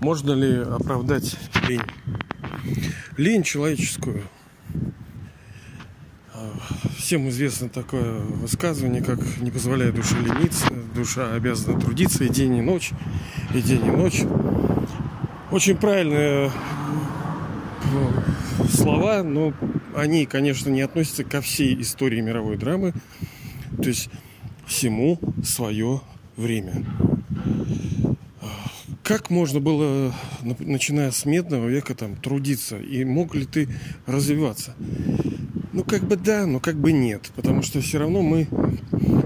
Можно ли оправдать лень? Лень человеческую. А, всем известно такое высказывание, как не позволяет душе лениться, душа обязана трудиться и день, и ночь, и день, и ночь. Очень правильные э, слова, но они, конечно, не относятся ко всей истории мировой драмы. То есть всему свое время. Как можно было, начиная с медного века, там, трудиться? И мог ли ты развиваться? Ну, как бы да, но как бы нет. Потому что все равно мы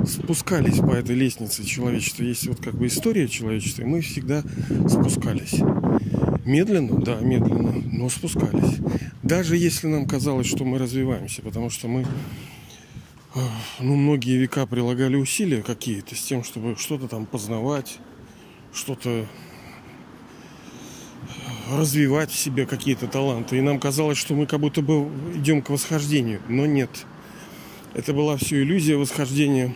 спускались по этой лестнице человечества. Есть вот как бы история человечества, и мы всегда спускались. Медленно, да, медленно, но спускались. Даже если нам казалось, что мы развиваемся, потому что мы ну, многие века прилагали усилия какие-то с тем, чтобы что-то там познавать, что-то развивать в себе какие-то таланты. И нам казалось, что мы как будто бы идем к восхождению. Но нет. Это была все иллюзия восхождения.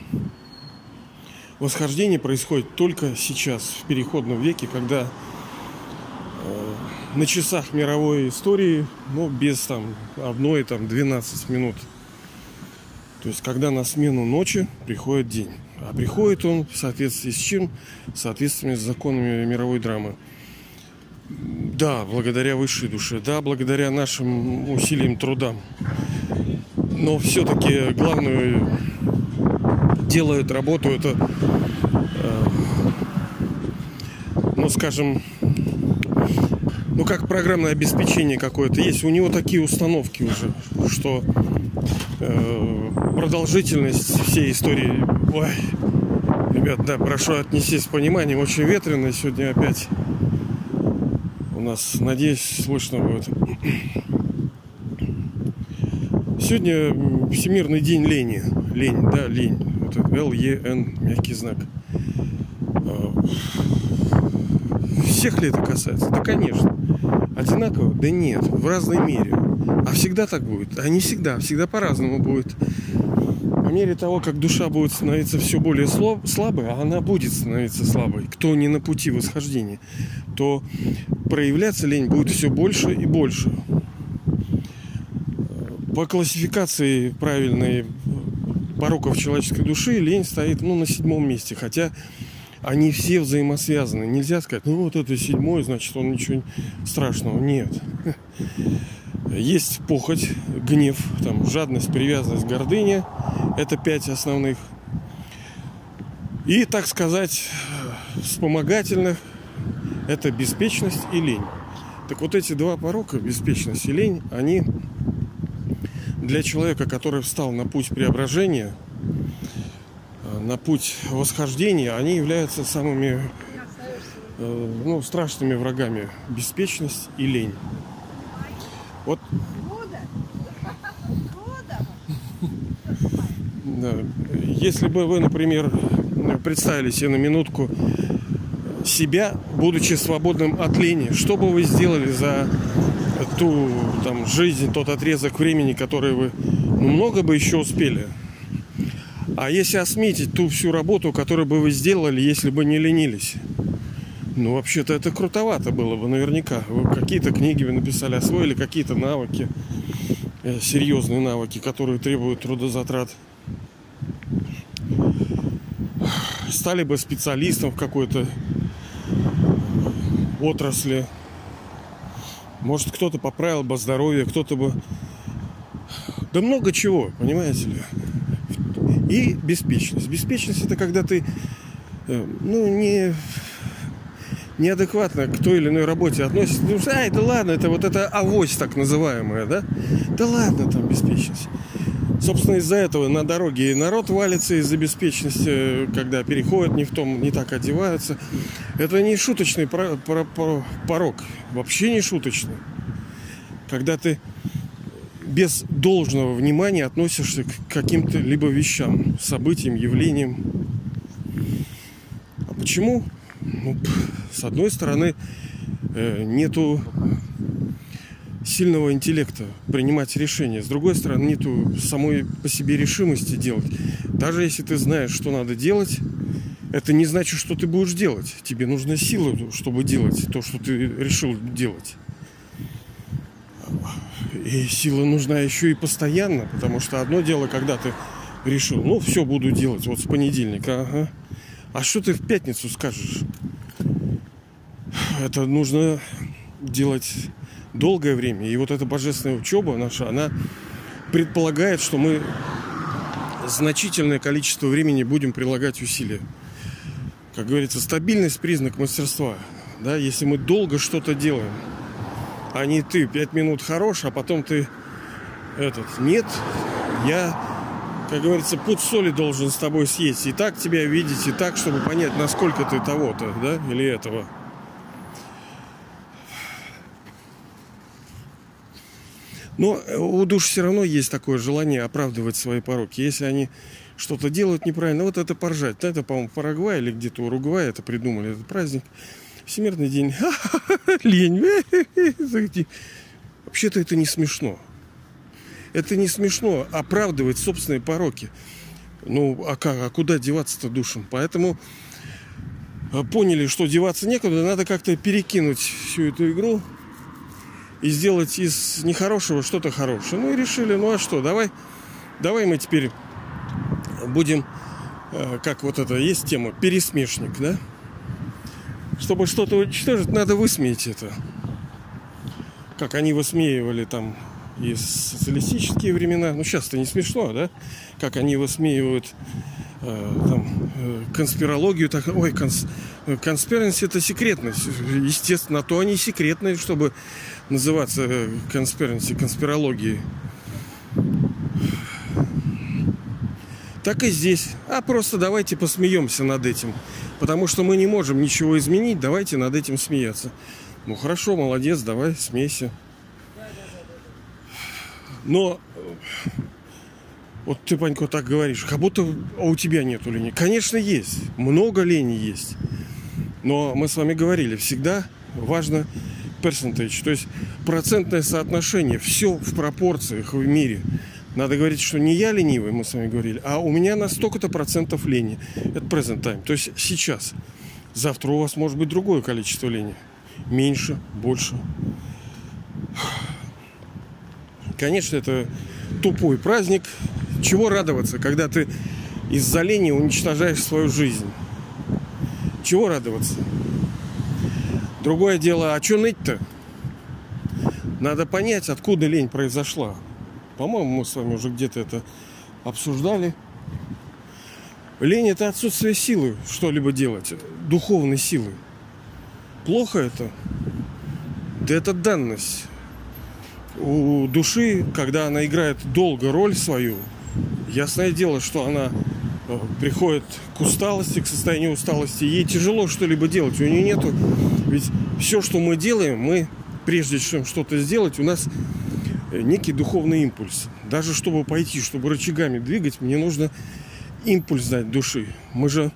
Восхождение происходит только сейчас, в переходном веке, когда э, на часах мировой истории, ну, без там одной, там, 12 минут – то есть, когда на смену ночи приходит день. А приходит он в соответствии с чем? В соответствии с законами мировой драмы. Да, благодаря высшей душе, да, благодаря нашим усилиям, трудам. Но все-таки главную делают работу это, э, ну, скажем, ну, как программное обеспечение какое-то есть. У него такие установки уже, что э, продолжительность всей истории. Ой, ребят, да, прошу отнестись с пониманием. Очень ветрено сегодня опять. Нас, надеюсь, слышно будет. Сегодня Всемирный день лени. Лень, да, лень. Это Л-Е-Н, мягкий знак. А, всех ли это касается? Да, конечно. Одинаково? Да нет, в разной мере. А всегда так будет? А не всегда, всегда по-разному будет. По мере того, как душа будет становиться все более слабой, а она будет становиться слабой, кто не на пути восхождения, то проявляться лень будет все больше и больше. По классификации правильной пороков человеческой души лень стоит ну, на седьмом месте. Хотя они все взаимосвязаны. Нельзя сказать, ну вот это седьмой, значит, он ничего страшного. Нет. Есть похоть, гнев, там, жадность, привязанность, гордыня. Это пять основных. И, так сказать, вспомогательных – это беспечность и лень. Так вот эти два порока, беспечность и лень, они для человека, который встал на путь преображения – на путь восхождения, они являются самыми э, ну, страшными врагами. Беспечность и лень. Вот. Если бы вы, например, представили себе на минутку себя, будучи свободным от лени, что бы вы сделали за ту там, жизнь, тот отрезок времени, который вы ну, много бы еще успели? А если осметить ту всю работу, которую бы вы сделали, если бы не ленились? Ну, вообще-то это крутовато было бы, наверняка. Вы какие-то книги вы написали, освоили какие-то навыки, э, серьезные навыки, которые требуют трудозатрат. Стали бы специалистом в какой-то отрасли. Может, кто-то поправил бы здоровье, кто-то бы... Да много чего, понимаете ли. И беспечность. Беспечность это когда ты э, ну, не неадекватно к той или иной работе относится. Ну, ай, да ладно, это вот это авось так называемая, да? Да ладно, там беспечность. Собственно, из-за этого на дороге народ валится из-за беспечности, когда переходят не в том, не так одеваются. Это не шуточный порог, вообще не шуточный. Когда ты без должного внимания относишься к каким-то либо вещам, событиям, явлениям. А почему? Ну, с одной стороны, э, нету сильного интеллекта принимать решения. С другой стороны, нету самой по себе решимости делать. Даже если ты знаешь, что надо делать, это не значит, что ты будешь делать. Тебе нужна сила, чтобы делать то, что ты решил делать. И сила нужна еще и постоянно, потому что одно дело, когда ты решил, ну, все буду делать вот с понедельника, ага. А что ты в пятницу скажешь? Это нужно делать долгое время. И вот эта божественная учеба наша, она предполагает, что мы значительное количество времени будем прилагать усилия. Как говорится, стабильность признак мастерства. Да, если мы долго что-то делаем, а не ты пять минут хорош, а потом ты этот нет, я, как говорится, путь соли должен с тобой съесть. И так тебя видеть, и так, чтобы понять, насколько ты того-то, да, или этого. Но у душ все равно есть такое желание оправдывать свои пороки. Если они что-то делают неправильно, вот это поржать. Это, по-моему, Парагвай или где-то Уругвай это придумали, этот праздник. Всемирный день. Лень. Вообще-то это не смешно. Это не смешно оправдывать собственные пороки. Ну, а как? А куда деваться-то душам? Поэтому э, поняли, что деваться некуда, надо как-то перекинуть всю эту игру и сделать из нехорошего что-то хорошее. Ну и решили, ну а что, давай, давай мы теперь будем, э, как вот это есть тема, пересмешник, да? Чтобы что-то уничтожить, надо высмеять это. Как они высмеивали там и социалистические времена. Ну, сейчас-то не смешно, да? Как они высмеивают там, э, конспирологию. Так, ой, конс, конспиранси это секретность. Естественно, то они секретные, чтобы называться конспиранси, конспирологией. Так и здесь. А просто давайте посмеемся над этим. Потому что мы не можем ничего изменить, давайте над этим смеяться. Ну хорошо, молодец, давай, смейся. Но вот ты, Панько, так говоришь, как будто а у тебя нету лени. Конечно, есть. Много лени есть. Но мы с вами говорили, всегда важно percentage, то есть процентное соотношение. Все в пропорциях в мире. Надо говорить, что не я ленивый, мы с вами говорили, а у меня на столько-то процентов лени. Это present time. То есть сейчас. Завтра у вас может быть другое количество лени. Меньше, больше. Конечно, это тупой праздник. Чего радоваться, когда ты из-за лени уничтожаешь свою жизнь? Чего радоваться? Другое дело, а что ныть-то? Надо понять, откуда лень произошла. По-моему, мы с вами уже где-то это обсуждали. Лень это отсутствие силы что-либо делать, духовной силы. Плохо это? Да это данность. У души, когда она играет долго роль свою, ясное дело, что она э, приходит к усталости, к состоянию усталости, ей тяжело что-либо делать. У нее нету. Ведь все, что мы делаем, мы, прежде чем что-то сделать, у нас Э, некий духовный импульс. Даже чтобы пойти, чтобы рычагами двигать, мне нужно импульс дать души. Мы же...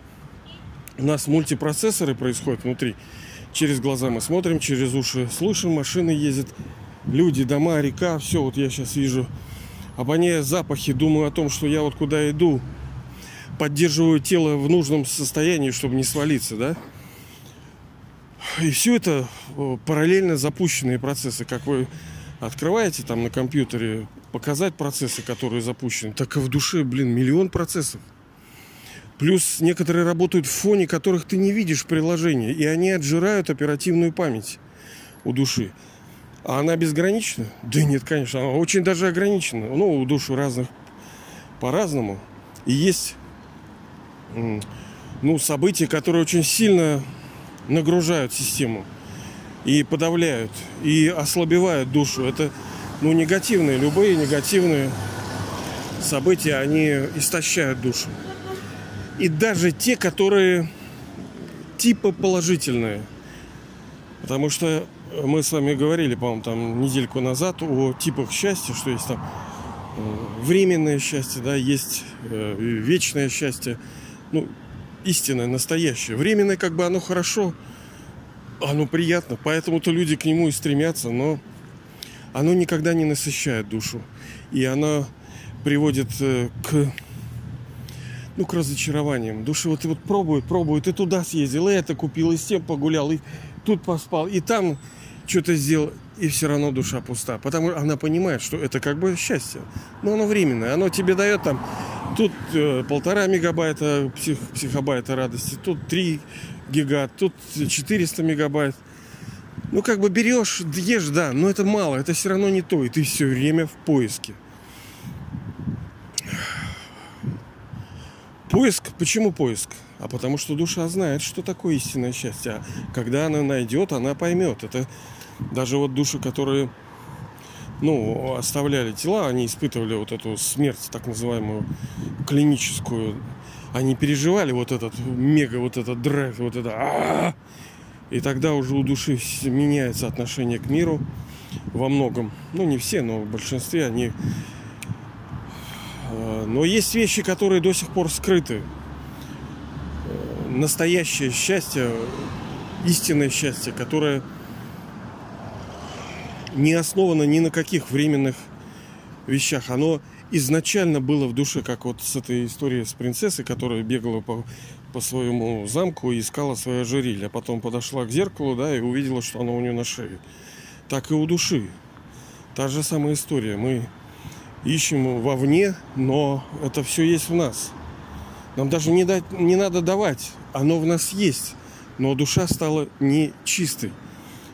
У нас мультипроцессоры происходят внутри. Через глаза мы смотрим, через уши слышим, машины ездят, люди, дома, река, все. Вот я сейчас вижу, обоняя запахи, думаю о том, что я вот куда иду, поддерживаю тело в нужном состоянии, чтобы не свалиться, да? И все это э, параллельно запущенные процессы, как вы открываете там на компьютере, показать процессы, которые запущены, так и в душе, блин, миллион процессов. Плюс некоторые работают в фоне, которых ты не видишь приложения, и они отжирают оперативную память у души. А она безгранична? Да нет, конечно, она очень даже ограничена. Ну, у души разных по-разному. И есть ну, события, которые очень сильно нагружают систему и подавляют, и ослабевают душу. Это ну, негативные, любые негативные события, они истощают душу. И даже те, которые типа положительные. Потому что мы с вами говорили, по-моему, там недельку назад о типах счастья, что есть там э, временное счастье, да, есть э, вечное счастье, ну, истинное, настоящее. Временное, как бы оно хорошо, оно приятно, поэтому-то люди к нему и стремятся, но оно никогда не насыщает душу. И оно приводит э, к, ну, к разочарованиям. Души вот, вот пробует, пробует, и туда съездил, и это купил, и с тем погулял, и тут поспал, и там что-то сделал, и все равно душа пуста. Потому что она понимает, что это как бы счастье. Но оно временное. Оно тебе дает там тут э, полтора мегабайта псих, психобайта радости, тут 3 гига, тут 400 мегабайт. Ну, как бы берешь, ешь, да, но это мало, это все равно не то, и ты все время в поиске. Поиск, почему поиск? А потому что душа знает, что такое истинное счастье. А когда она найдет, она поймет. Это даже вот души, которые ну, оставляли тела, они испытывали вот эту смерть, так называемую клиническую. Они переживали вот этот мега, вот этот драйв, вот это И тогда уже у души меняется отношение к миру во многом. Ну, не все, но в большинстве они... Э, но есть вещи, которые до сих пор скрыты. Э, настоящее счастье, истинное счастье, которое не основано ни на каких временных вещах. Оно изначально было в душе, как вот с этой историей с принцессой, которая бегала по, по своему замку и искала свое ожерелье, а потом подошла к зеркалу, да, и увидела, что оно у нее на шее. Так и у души. Та же самая история. Мы ищем вовне, но это все есть в нас. Нам даже не, дать, не надо давать, оно в нас есть. Но душа стала нечистой.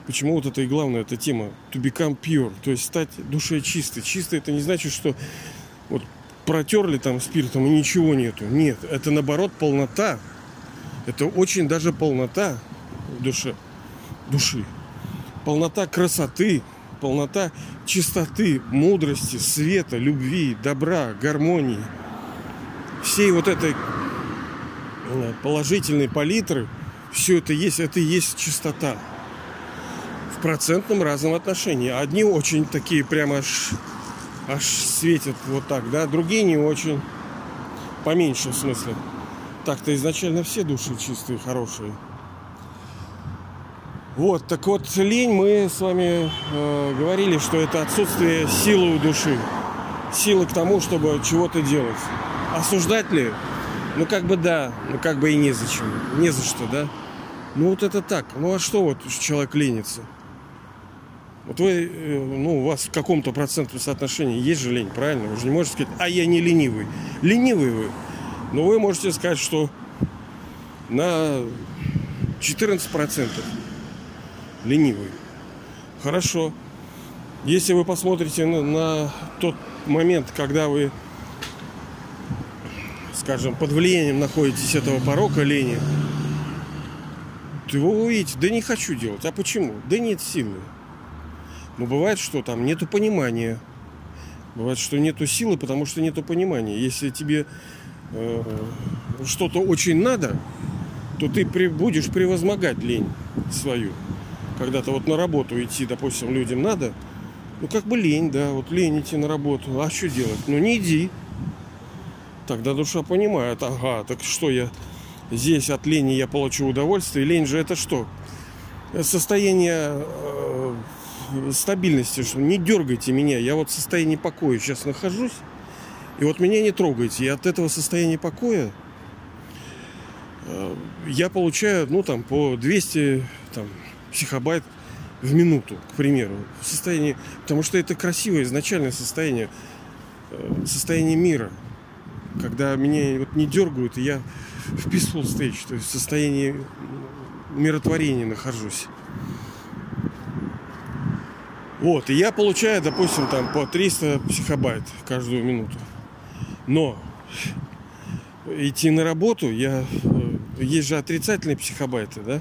Почему вот это и главная эта тема to become pure, то есть стать душой чистой. Чистой это не значит, что вот протерли там спиртом и ничего нету. Нет, это наоборот полнота. Это очень даже полнота в душе. Души. Полнота красоты, полнота чистоты, мудрости, света, любви, добра, гармонии. Всей вот этой э, положительной палитры, все это есть, это и есть чистота процентном разном отношении. Одни очень такие прямо аж, аж светят вот так, да, другие не очень, поменьше в смысле. Так-то изначально все души чистые, хорошие. Вот, так вот, лень мы с вами э, говорили, что это отсутствие силы у души. Силы к тому, чтобы чего-то делать. Осуждать ли? Ну, как бы да, ну, как бы и незачем. Не за что, да? Ну, вот это так. Ну, а что вот человек ленится? Вот вы, э, ну, у вас в каком-то процентном соотношении есть же лень, правильно? Вы же не можете сказать, а я не ленивый. Ленивый вы. Но вы можете сказать, что на 14% ленивый. Хорошо. Если вы посмотрите на, на тот момент, когда вы, скажем, под влиянием находитесь этого порока лени, то вы увидите, да не хочу делать. А почему? Да нет силы. Но бывает, что там нету понимания. Бывает, что нету силы, потому что нету понимания. Если тебе э, что-то очень надо, то ты при, будешь превозмогать лень свою. Когда-то вот на работу идти, допустим, людям надо, ну как бы лень, да, вот лень идти на работу. А что делать? Ну не иди. Тогда душа понимает, ага, так что я здесь от лени я получу удовольствие. Лень же это что? Состояние э, стабильности, что не дергайте меня, я вот в состоянии покоя сейчас нахожусь, и вот меня не трогайте. И от этого состояния покоя э, я получаю, ну, там, по 200 там, психобайт в минуту, к примеру, в состоянии, потому что это красивое изначальное состояние, э, состояние мира, когда меня вот не дергают, и я в peaceful stage, то есть в состоянии миротворения нахожусь. Вот, и я получаю, допустим, там по 300 психобайт каждую минуту. Но идти на работу, я э, есть же отрицательные психобайты, да?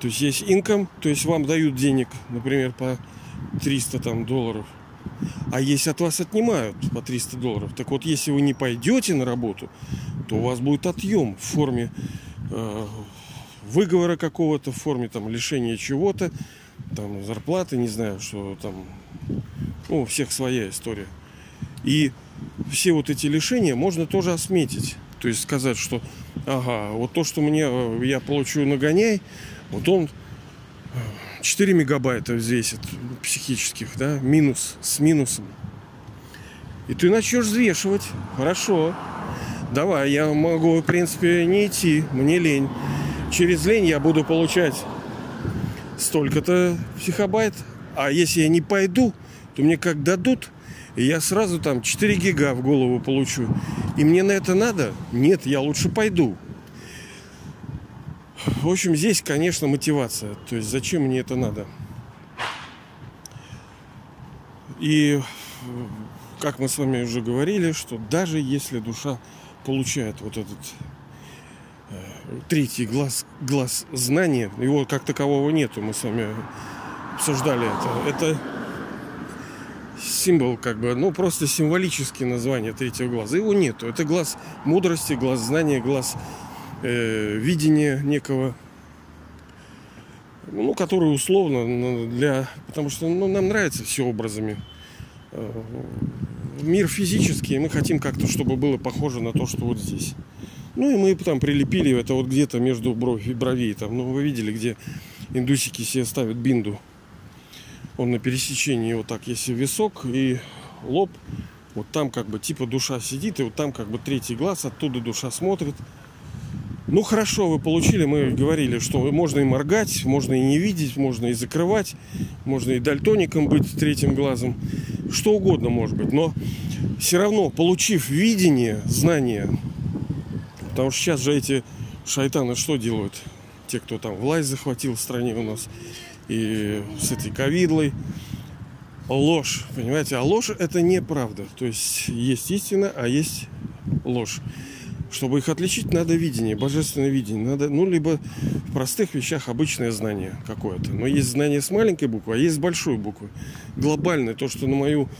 То есть есть инком, то есть вам дают денег, например, по 300 там долларов. А если от вас отнимают по 300 долларов, так вот, если вы не пойдете на работу, то у вас будет отъем в форме э, выговора какого-то, в форме там лишения чего-то там зарплаты, не знаю, что там, ну, у всех своя история. И все вот эти лишения можно тоже осметить. То есть сказать, что ага, вот то, что мне э, я получу нагоняй, вот он 4 мегабайта взвесит психических, да, минус, с минусом. И ты начнешь взвешивать. Хорошо. Давай, я могу, в принципе, не идти. Мне лень. Через лень я буду получать столько-то психобайт. А если я не пойду, то мне как дадут, я сразу там 4 гига в голову получу. И мне на это надо? Нет, я лучше пойду. В общем, здесь, конечно, мотивация. То есть зачем мне это надо? И как мы с вами уже говорили, что даже если душа получает вот этот третий глаз, глаз знания, его как такового нету, мы с вами обсуждали это. Это символ, как бы, ну, просто символическое название третьего глаза. Его нету. Это глаз мудрости, глаз знания, глаз э, видения некого, ну, который условно для... Потому что ну, нам нравится все образами. Э, мир физический, и мы хотим как-то, чтобы было похоже на то, что вот здесь. Ну и мы там прилепили это вот где-то между бровь, бровей. Там, ну, вы видели, где индусики себе ставят бинду. Он на пересечении вот так, если висок и лоб, вот там как бы типа душа сидит, и вот там как бы третий глаз, оттуда душа смотрит. Ну хорошо, вы получили, мы говорили, что можно и моргать, можно и не видеть, можно и закрывать, можно и дальтоником быть третьим глазом, что угодно может быть. Но все равно, получив видение, знание, потому что сейчас же эти шайтаны что делают? Те, кто там власть захватил в стране у нас, и с этой ковидлой, ложь, понимаете? А ложь это неправда. То есть есть истина, а есть ложь. Чтобы их отличить, надо видение, божественное видение. Надо, ну, либо в простых вещах обычное знание какое-то. Но есть знание с маленькой буквы, а есть с большой буквы. Глобальное, то, что на мою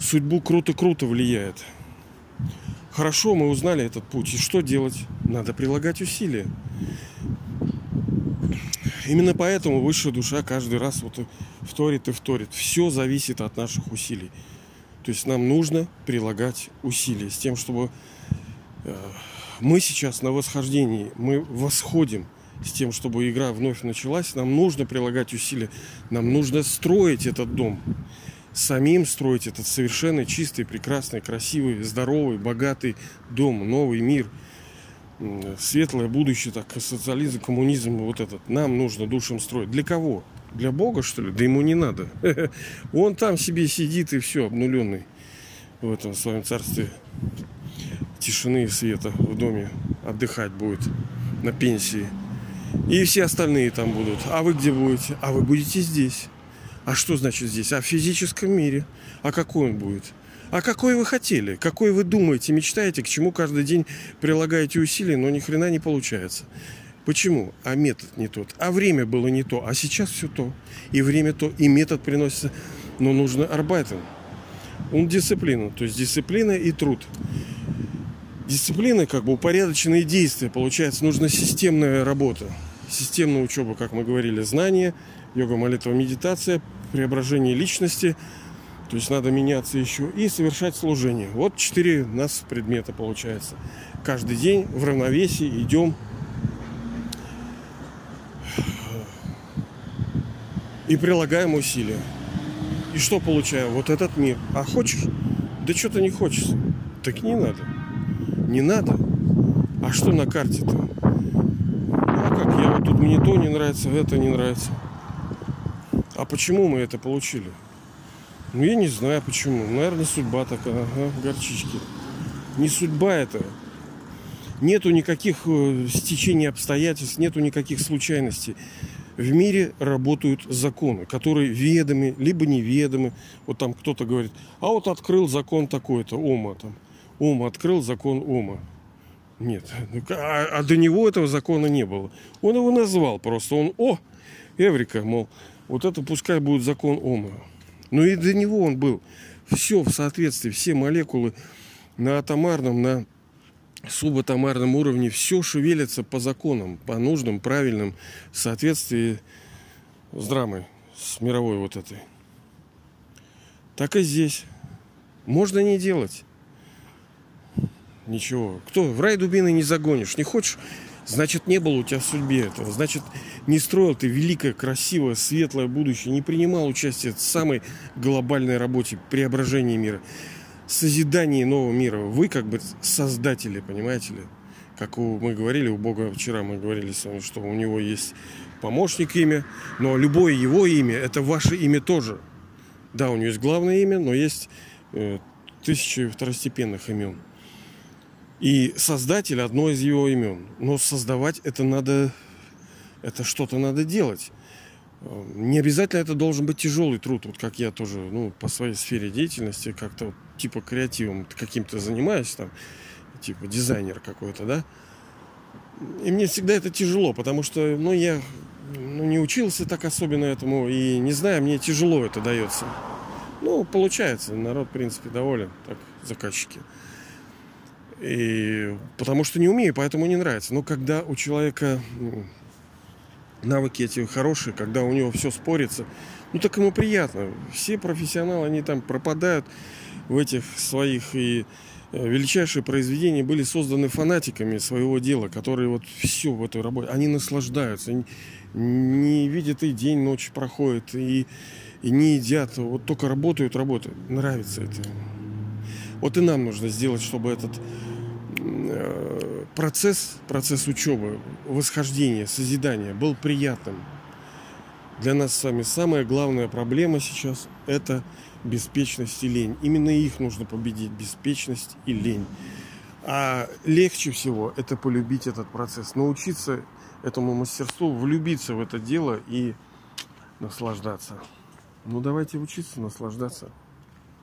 судьбу круто-круто влияет. Хорошо, мы узнали этот путь. И что делать? Надо прилагать усилия. Именно поэтому высшая душа каждый раз вот вторит и вторит. Все зависит от наших усилий. То есть нам нужно прилагать усилия с тем, чтобы э, мы сейчас на восхождении, мы восходим с тем, чтобы игра вновь началась, нам нужно прилагать усилия, нам нужно строить этот дом, самим строить этот совершенно чистый, прекрасный, красивый, здоровый, богатый дом, новый мир, светлое будущее, так, социализм, коммунизм, вот этот. Нам нужно душам строить. Для кого? Для Бога, что ли? Да ему не надо. Он там себе сидит и все, обнуленный в этом своем царстве тишины и света в доме отдыхать будет на пенсии. И все остальные там будут. А вы где будете? А вы будете здесь. А что значит здесь? А в физическом мире. А какой он будет? А какой вы хотели? Какой вы думаете, мечтаете, к чему каждый день прилагаете усилия, но ни хрена не получается? Почему? А метод не тот. А время было не то. А сейчас все то. И время то, и метод приносится. Но нужно арбайтен. Он дисциплина. То есть дисциплина и труд дисциплины, как бы упорядоченные действия. Получается, нужна системная работа. Системная учеба, как мы говорили, знания, йога, молитва, медитация, преображение личности. То есть надо меняться еще и совершать служение. Вот четыре у нас предмета получается. Каждый день в равновесии идем и прилагаем усилия. И что получаем? Вот этот мир. А хочешь? Да что-то не хочется. Так не надо. Не надо. А что на карте-то? Ну а как? Я вот тут мне то не нравится, это не нравится. А почему мы это получили? Ну я не знаю почему. Наверное, судьба такая, ага, горчички. Не судьба это. Нету никаких э, стечений обстоятельств, нету никаких случайностей. В мире работают законы, которые ведомы, либо неведомы. Вот там кто-то говорит, а вот открыл закон такой-то, Ома там. Ум открыл закон ума. Нет. А, а до него этого закона не было. Он его назвал просто. Он, о, Эврика, мол, вот это пускай будет закон ума. Но и до него он был. Все в соответствии, все молекулы на атомарном, на субатомарном уровне, все шевелится по законам, по нужным, правильным, соответствии с драмой, с мировой вот этой. Так и здесь. Можно не делать. Ничего. Кто? В рай дубины не загонишь. Не хочешь? Значит, не было у тебя в судьбе этого. Значит, не строил ты великое, красивое, светлое будущее. Не принимал участие в самой глобальной работе преображения мира. созидании нового мира. Вы как бы создатели, понимаете ли? Как у, мы говорили, у Бога вчера мы говорили с вами, что у него есть помощник имя, но любое его имя – это ваше имя тоже. Да, у него есть главное имя, но есть э, тысячи второстепенных имен. И создатель одно из его имен. Но создавать это надо, это что-то надо делать. Э, не обязательно это должен быть тяжелый труд, вот как я тоже, ну, по своей сфере деятельности как-то вот, типа креативом каким-то занимаюсь, там, типа дизайнер какой-то, да. И мне всегда это тяжело, потому что, ну, я ну, не учился так особенно этому, и не знаю, мне тяжело это дается. Ну, получается, народ, в принципе, доволен, так, заказчики. И потому что не умею, поэтому не нравится. Но когда у человека навыки эти хорошие, когда у него все спорится, ну так ему приятно. Все профессионалы, они там пропадают в этих своих и э, величайшие произведения были созданы фанатиками своего дела, которые вот все в этой работе, они наслаждаются, не, видят и день, ночь проходит, и, и не едят, вот только работают, работают. Нравится это. Вот и нам нужно сделать, чтобы этот процесс, процесс учебы, восхождения, созидания был приятным. Для нас с вами самая главная проблема сейчас – это беспечность и лень. Именно их нужно победить, беспечность и лень. А легче всего это полюбить этот процесс, научиться этому мастерству, влюбиться в это дело и наслаждаться. Ну давайте учиться наслаждаться.